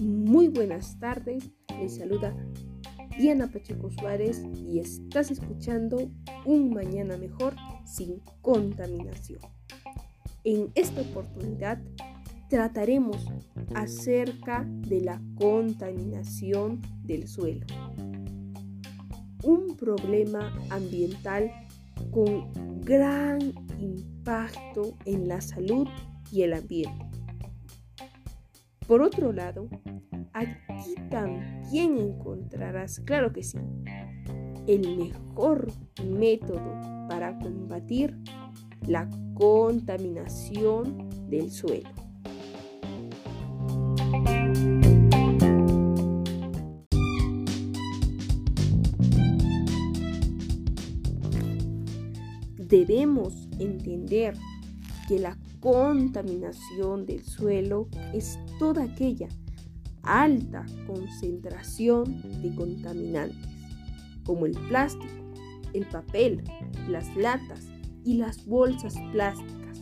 Muy buenas tardes, les saluda Diana Pacheco Suárez y estás escuchando Un Mañana Mejor sin contaminación. En esta oportunidad trataremos acerca de la contaminación del suelo, un problema ambiental con gran impacto en la salud y el ambiente. Por otro lado, aquí también encontrarás, claro que sí, el mejor método para combatir la contaminación del suelo. Debemos entender que la contaminación del suelo es toda aquella alta concentración de contaminantes, como el plástico, el papel, las latas y las bolsas plásticas,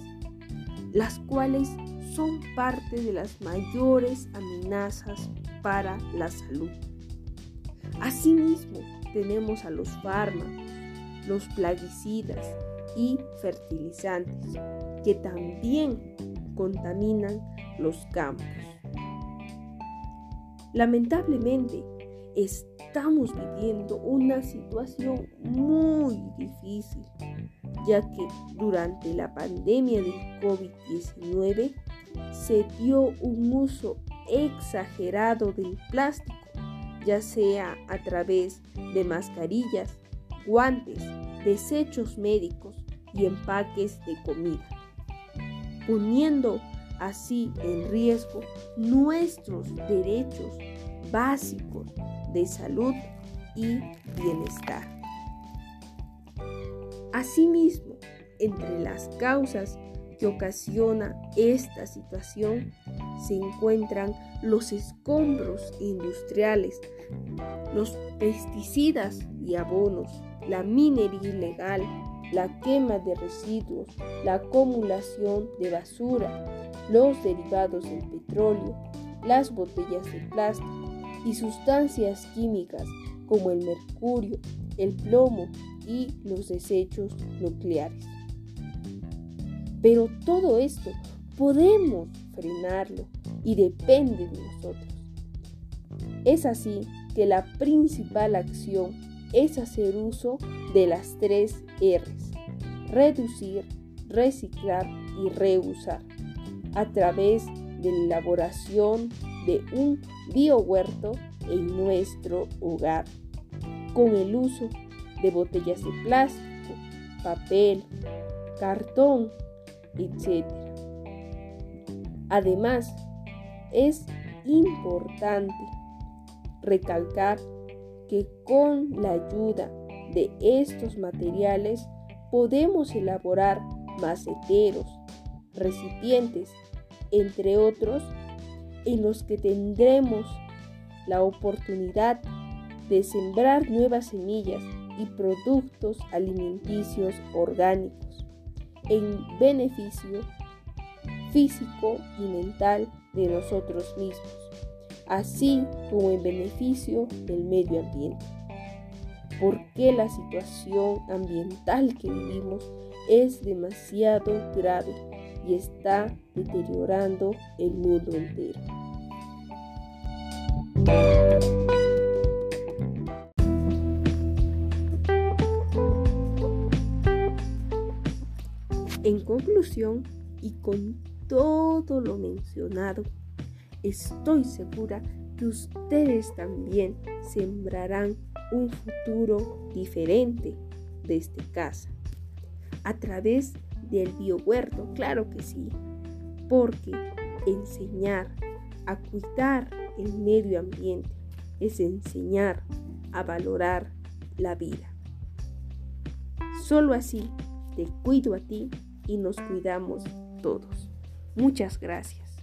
las cuales son parte de las mayores amenazas para la salud. Asimismo, tenemos a los fármacos, los plaguicidas y fertilizantes, que también contaminan los campos. Lamentablemente, estamos viviendo una situación muy difícil, ya que durante la pandemia del COVID-19 se dio un uso exagerado del plástico, ya sea a través de mascarillas, guantes, desechos médicos y empaques de comida, poniendo así en riesgo nuestros derechos básicos de salud y bienestar. Asimismo, entre las causas que ocasiona esta situación se encuentran los escombros industriales, los pesticidas y abonos, la minería ilegal, la quema de residuos, la acumulación de basura, los derivados del petróleo, las botellas de plástico y sustancias químicas como el mercurio, el plomo y los desechos nucleares. Pero todo esto podemos frenarlo y depende de nosotros. Es así que la principal acción es hacer uso de las tres R's. Reducir, reciclar y reusar a través de la elaboración de un biohuerto en nuestro hogar con el uso de botellas de plástico, papel, cartón, etc. Además, es importante recalcar que con la ayuda de estos materiales podemos elaborar maceteros, recipientes, entre otros, en los que tendremos la oportunidad de sembrar nuevas semillas y productos alimenticios orgánicos en beneficio físico y mental de nosotros mismos, así como en beneficio del medio ambiente. Porque la situación ambiental que vivimos es demasiado grave y está deteriorando el mundo entero. En conclusión, y con todo lo mencionado, estoy segura que ustedes también sembrarán un futuro diferente desde casa. A través del biohuerto, claro que sí, porque enseñar a cuidar el medio ambiente es enseñar a valorar la vida. Solo así te cuido a ti y nos cuidamos todos. Muchas gracias.